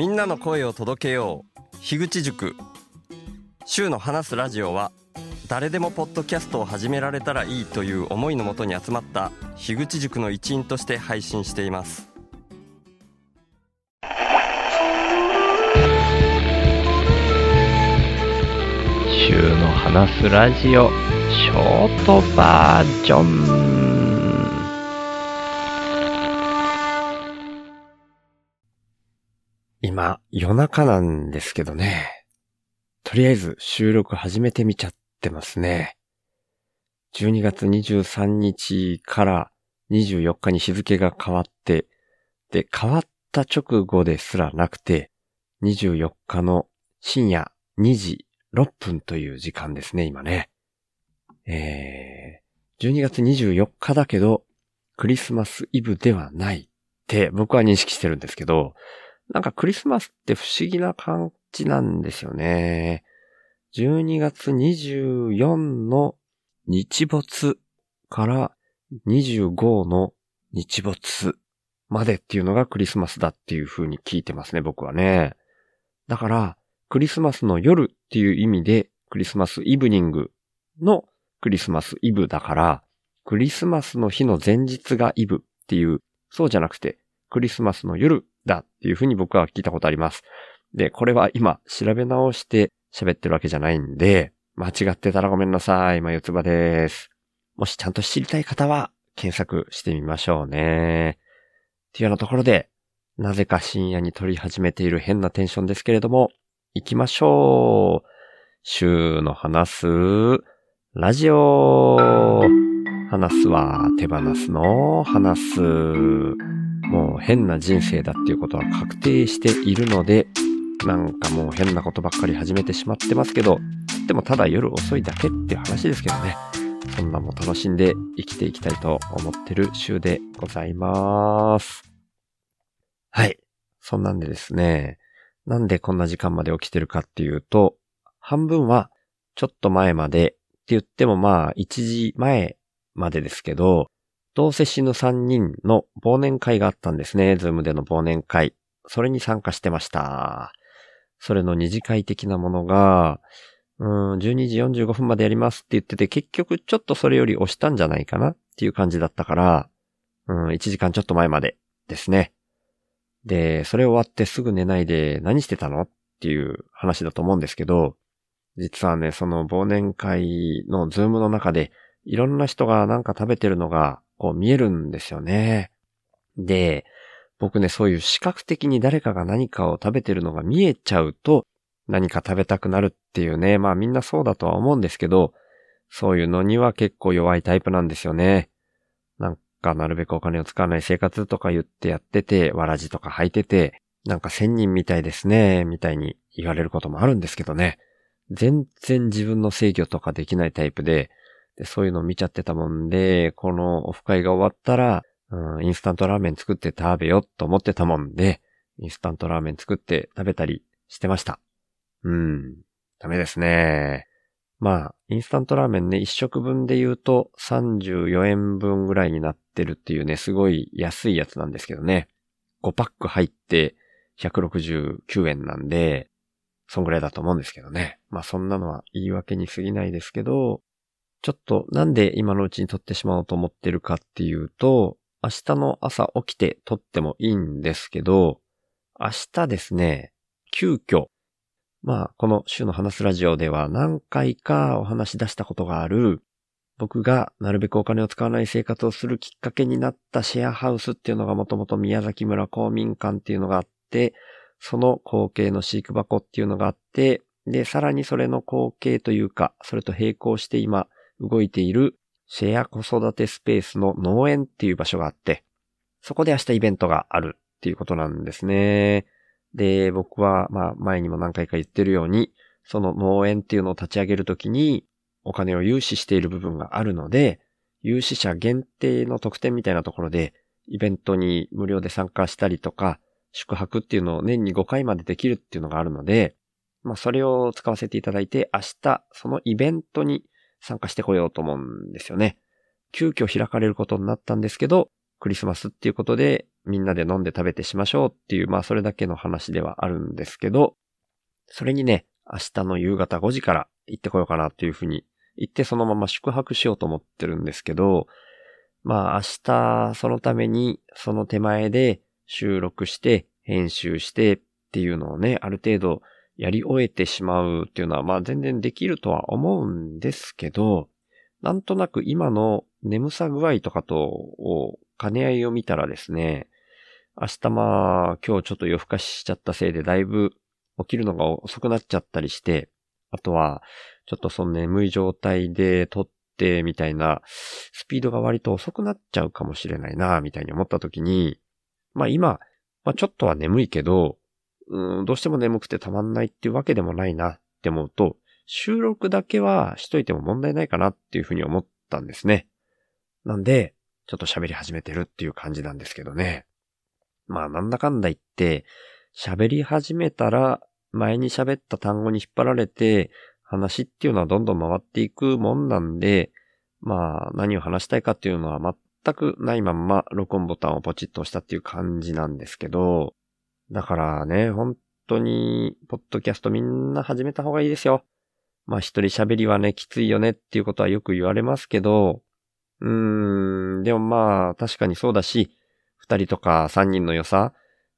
みんなの声を届けよう。樋口塾。週の話すラジオは誰でもポッドキャストを始められたらいいという思いのもとに集まった樋口塾の一員として配信しています。週の話すラジオショートバージョン。今夜中なんですけどねとりあえず収録始めてみちゃってますね12月23日から24日に日付が変わってで変わった直後ですらなくて24日の深夜2時6分という時間ですね、今ね。えー、12月24日だけど、クリスマスイブではないって僕は認識してるんですけど、なんかクリスマスって不思議な感じなんですよね。12月24の日没から25の日没までっていうのがクリスマスだっていう風に聞いてますね、僕はね。だから、クリスマスの夜っていう意味で、クリスマスイブニングのクリスマスイブだから、クリスマスの日の前日がイブっていう、そうじゃなくて、クリスマスの夜だっていうふうに僕は聞いたことあります。で、これは今調べ直して喋ってるわけじゃないんで、間違ってたらごめんなさい。今四つ葉です。もしちゃんと知りたい方は検索してみましょうね。っていうようなところで、なぜか深夜に撮り始めている変なテンションですけれども、行きましょう。週の話す、ラジオ。話すは手放すの話す。もう変な人生だっていうことは確定しているので、なんかもう変なことばっかり始めてしまってますけど、でもただ夜遅いだけっていう話ですけどね。そんなも楽しんで生きていきたいと思ってる週でございます。はい。そんなんでですね、なんでこんな時間まで起きてるかっていうと、半分はちょっと前までって言ってもまあ1時前までですけど、どうせ死ぬ3人の忘年会があったんですね。ズームでの忘年会。それに参加してました。それの二次会的なものが、うん、12時45分までやりますって言ってて、結局ちょっとそれより押したんじゃないかなっていう感じだったから、うん、1時間ちょっと前までですね。で、それ終わってすぐ寝ないで何してたのっていう話だと思うんですけど、実はね、その忘年会のズームの中で、いろんな人がなんか食べてるのが、こう見えるんですよね。で、僕ね、そういう視覚的に誰かが何かを食べてるのが見えちゃうと、何か食べたくなるっていうね、まあみんなそうだとは思うんですけど、そういうのには結構弱いタイプなんですよね。なんかなるべくお金を使わない生活とか言ってやってて、わらじとか履いてて、なんか千人みたいですね、みたいに言われることもあるんですけどね。全然自分の制御とかできないタイプで、でそういうの見ちゃってたもんで、このオフ会が終わったら、うん、インスタントラーメン作って食べよと思ってたもんで、インスタントラーメン作って食べたりしてました。うん、ダメですね。まあ、インスタントラーメンね、1食分で言うと34円分ぐらいになってるっていうね、すごい安いやつなんですけどね。5パック入って169円なんで、そんぐらいだと思うんですけどね。まあそんなのは言い訳に過ぎないですけど、ちょっとなんで今のうちに撮ってしまおうと思ってるかっていうと、明日の朝起きて撮ってもいいんですけど、明日ですね、急遽まあ、この週の話すラジオでは何回かお話し出したことがある、僕がなるべくお金を使わない生活をするきっかけになったシェアハウスっていうのがもともと宮崎村公民館っていうのがあって、その後継の飼育箱っていうのがあって、で、さらにそれの後継というか、それと並行して今動いているシェア子育てスペースの農園っていう場所があって、そこで明日イベントがあるっていうことなんですね。で、僕は、まあ、前にも何回か言ってるように、その農園っていうのを立ち上げるときに、お金を融資している部分があるので、有資者限定の特典みたいなところで、イベントに無料で参加したりとか、宿泊っていうのを年に5回までできるっていうのがあるので、まあ、それを使わせていただいて、明日、そのイベントに参加してこようと思うんですよね。急遽開かれることになったんですけど、クリスマスっていうことで、みんなで飲んで食べてしましょうっていう、まあそれだけの話ではあるんですけど、それにね、明日の夕方5時から行ってこようかなっていうふうに行ってそのまま宿泊しようと思ってるんですけど、まあ明日そのためにその手前で収録して編集してっていうのをね、ある程度やり終えてしまうっていうのはまあ全然できるとは思うんですけど、なんとなく今の眠さ具合とかと兼ね合いを見たらですね、明日まあ今日ちょっと夜更かししちゃったせいでだいぶ起きるのが遅くなっちゃったりして、あとはちょっとその眠い状態で撮ってみたいなスピードが割と遅くなっちゃうかもしれないなみたいに思った時に、まあ今、まあちょっとは眠いけど、うん、どうしても眠くてたまんないっていうわけでもないなって思うと、収録だけはしといても問題ないかなっていうふうに思ったんですね。なんで、ちょっと喋り始めてるっていう感じなんですけどね。まあなんだかんだ言って、喋り始めたら前に喋った単語に引っ張られて話っていうのはどんどん回っていくもんなんで、まあ何を話したいかっていうのは全くないまんま録音ボタンをポチッと押したっていう感じなんですけど、だからね、本当に、ポッドキャストみんな始めた方がいいですよ。まあ一人喋りはね、きついよねっていうことはよく言われますけど、うーん、でもまあ確かにそうだし、二人とか三人の良さ、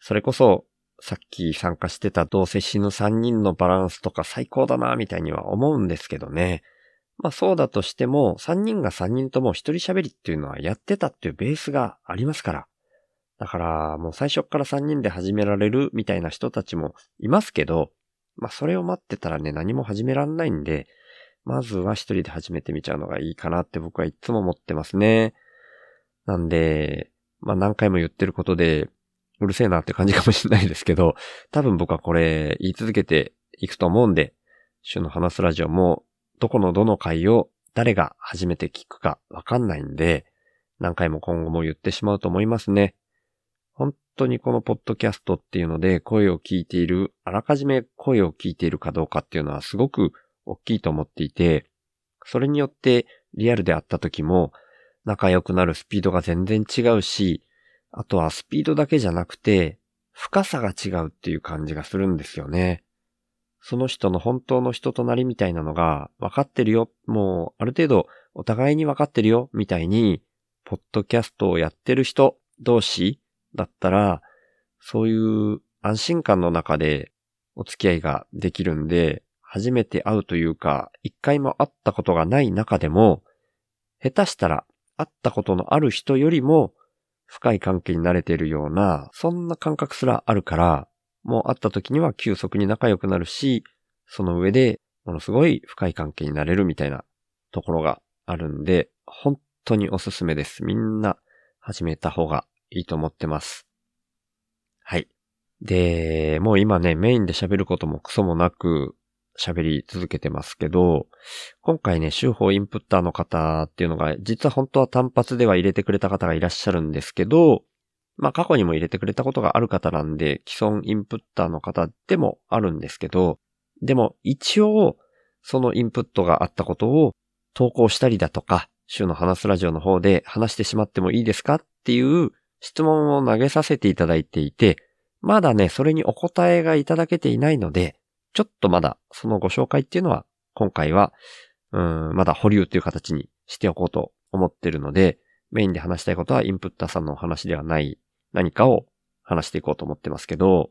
それこそさっき参加してたどうせ死ぬ三人のバランスとか最高だなみたいには思うんですけどね。まあそうだとしても、三人が三人とも一人喋りっていうのはやってたっていうベースがありますから。だからもう最初から三人で始められるみたいな人たちもいますけど、まあそれを待ってたらね何も始めらんないんで、まずは一人で始めてみちゃうのがいいかなって僕はいつも思ってますね。なんで、まあ何回も言ってることで、うるせえなって感じかもしれないですけど、多分僕はこれ言い続けていくと思うんで、週の話すラジオも、どこのどの回を誰が初めて聞くかわかんないんで、何回も今後も言ってしまうと思いますね。本当にこのポッドキャストっていうので声を聞いている、あらかじめ声を聞いているかどうかっていうのはすごく大きいと思っていて、それによってリアルであった時も仲良くなるスピードが全然違うし、あとはスピードだけじゃなくて、深さが違うっていう感じがするんですよね。その人の本当の人となりみたいなのが分かってるよ。もうある程度お互いに分かってるよ。みたいに、ポッドキャストをやってる人同士だったら、そういう安心感の中でお付き合いができるんで、初めて会うというか、一回も会ったことがない中でも、下手したら会ったことのある人よりも深い関係になれているような、そんな感覚すらあるから、もう会った時には急速に仲良くなるし、その上でものすごい深い関係になれるみたいなところがあるんで、本当におすすめです。みんな始めた方がいいと思ってます。はい。で、もう今ね、メインで喋ることもクソもなく、喋り続けてますけど、今回ね、週報インプッターの方っていうのが、実は本当は単発では入れてくれた方がいらっしゃるんですけど、まあ過去にも入れてくれたことがある方なんで、既存インプッターの方でもあるんですけど、でも一応、そのインプットがあったことを投稿したりだとか、週の話すラジオの方で話してしまってもいいですかっていう質問を投げさせていただいていて、まだね、それにお答えがいただけていないので、ちょっとまだそのご紹介っていうのは今回は、うん、まだ保留っていう形にしておこうと思ってるので、メインで話したいことはインプッターさんのお話ではない何かを話していこうと思ってますけど、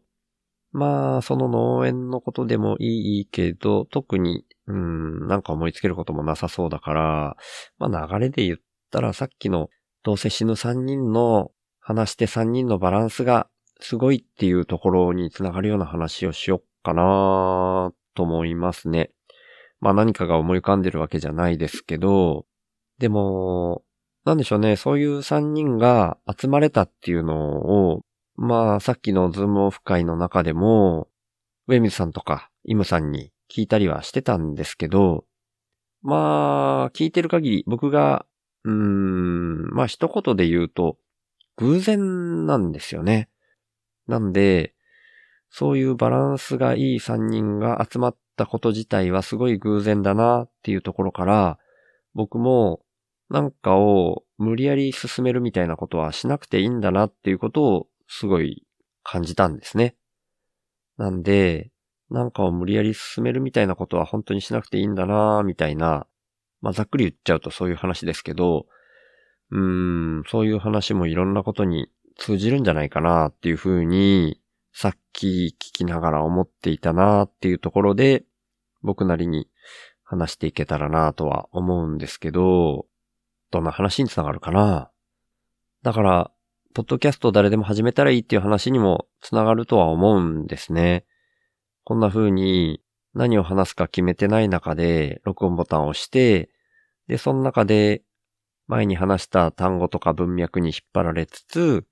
まあ、その農園のことでもいいけど、特に、うん、なんか思いつけることもなさそうだから、まあ流れで言ったらさっきのどうせ死ぬ3人の話して3人のバランスがすごいっていうところにつながるような話をしよっかなと思いますね。まあ何かが思い浮かんでるわけじゃないですけど、でも、なんでしょうね、そういう3人が集まれたっていうのを、まあさっきのズームオフ会の中でも、ウェミズさんとかイムさんに聞いたりはしてたんですけど、まあ、聞いてる限り僕が、うーん、まあ一言で言うと、偶然なんですよね。なんで、そういうバランスがいい3人が集まったこと自体はすごい偶然だなっていうところから、僕もなんかを無理やり進めるみたいなことはしなくていいんだなっていうことをすごい感じたんですね。なんで、なんかを無理やり進めるみたいなことは本当にしなくていいんだなみたいな、まあざっくり言っちゃうとそういう話ですけど、うん、そういう話もいろんなことに通じるんじゃないかなっていうふうに、さっき聞きながら思っていたなっていうところで、僕なりに話していけたらなとは思うんですけど、どんな話につながるかなだから、ポッドキャスト誰でも始めたらいいっていう話にもつながるとは思うんですね。こんな風に何を話すか決めてない中で録音ボタンを押して、で、その中で前に話した単語とか文脈に引っ張られつつ、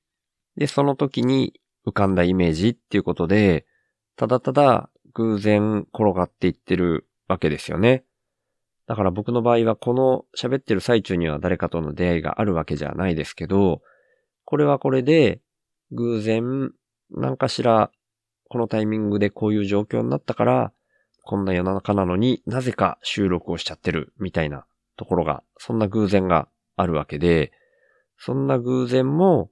で、その時に浮かんだイメージっていうことで、ただただ偶然転がっていってるわけですよね。だから僕の場合はこの喋ってる最中には誰かとの出会いがあるわけじゃないですけど、これはこれで偶然何かしらこのタイミングでこういう状況になったから、こんな世の中なのになぜか収録をしちゃってるみたいなところが、そんな偶然があるわけで、そんな偶然も、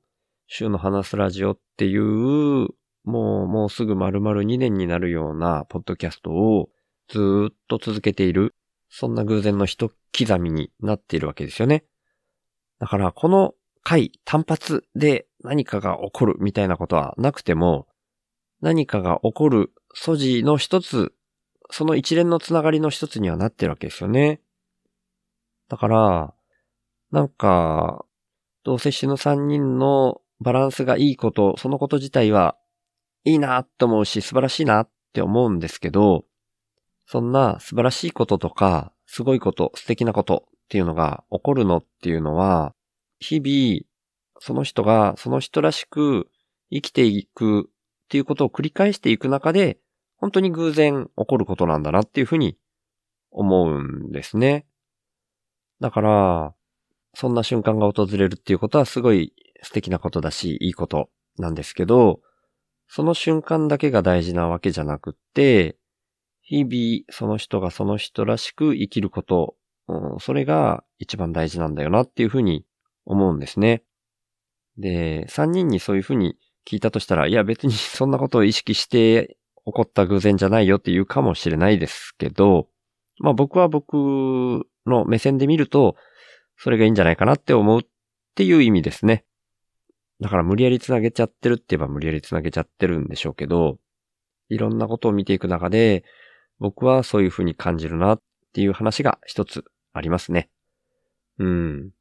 週の話すラジオっていう、もう、もうすぐ丸々2年になるようなポッドキャストをずっと続けている、そんな偶然の一刻みになっているわけですよね。だから、この回単発で何かが起こるみたいなことはなくても、何かが起こる素地の一つ、その一連のつながりの一つにはなってるわけですよね。だから、なんか、同接種の三人のバランスがいいこと、そのこと自体はいいなって思うし、素晴らしいなって思うんですけど、そんな素晴らしいこととか、すごいこと、素敵なことっていうのが起こるのっていうのは、日々、その人がその人らしく生きていくっていうことを繰り返していく中で、本当に偶然起こることなんだなっていうふうに思うんですね。だから、そんな瞬間が訪れるっていうことはすごい素敵なことだし、いいことなんですけど、その瞬間だけが大事なわけじゃなくって、日々その人がその人らしく生きること、うん、それが一番大事なんだよなっていうふうに思うんですね。で、三人にそういうふうに聞いたとしたら、いや別にそんなことを意識して起こった偶然じゃないよって言うかもしれないですけど、まあ僕は僕の目線で見ると、それがいいんじゃないかなって思うっていう意味ですね。だから無理やり繋げちゃってるって言えば無理やり繋げちゃってるんでしょうけど、いろんなことを見ていく中で、僕はそういうふうに感じるなっていう話が一つありますね。うん。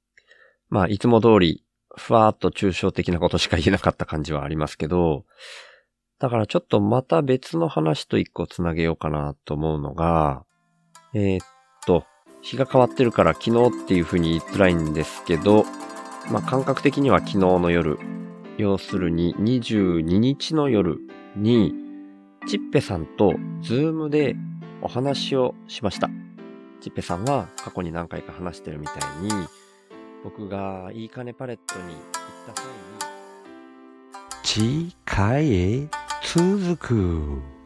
まあ、いつも通り、ふわーっと抽象的なことしか言えなかった感じはありますけど、だからちょっとまた別の話と一個つなげようかなと思うのが、えー、日が変わってるから昨日っていう風に言いづらいんですけど、まあ、感覚的には昨日の夜、要するに22日の夜に、チッペさんとズームでお話をしました。チッペさんは過去に何回か話してるみたいに、僕がいいかねパレットに行った際に、次回へ続く。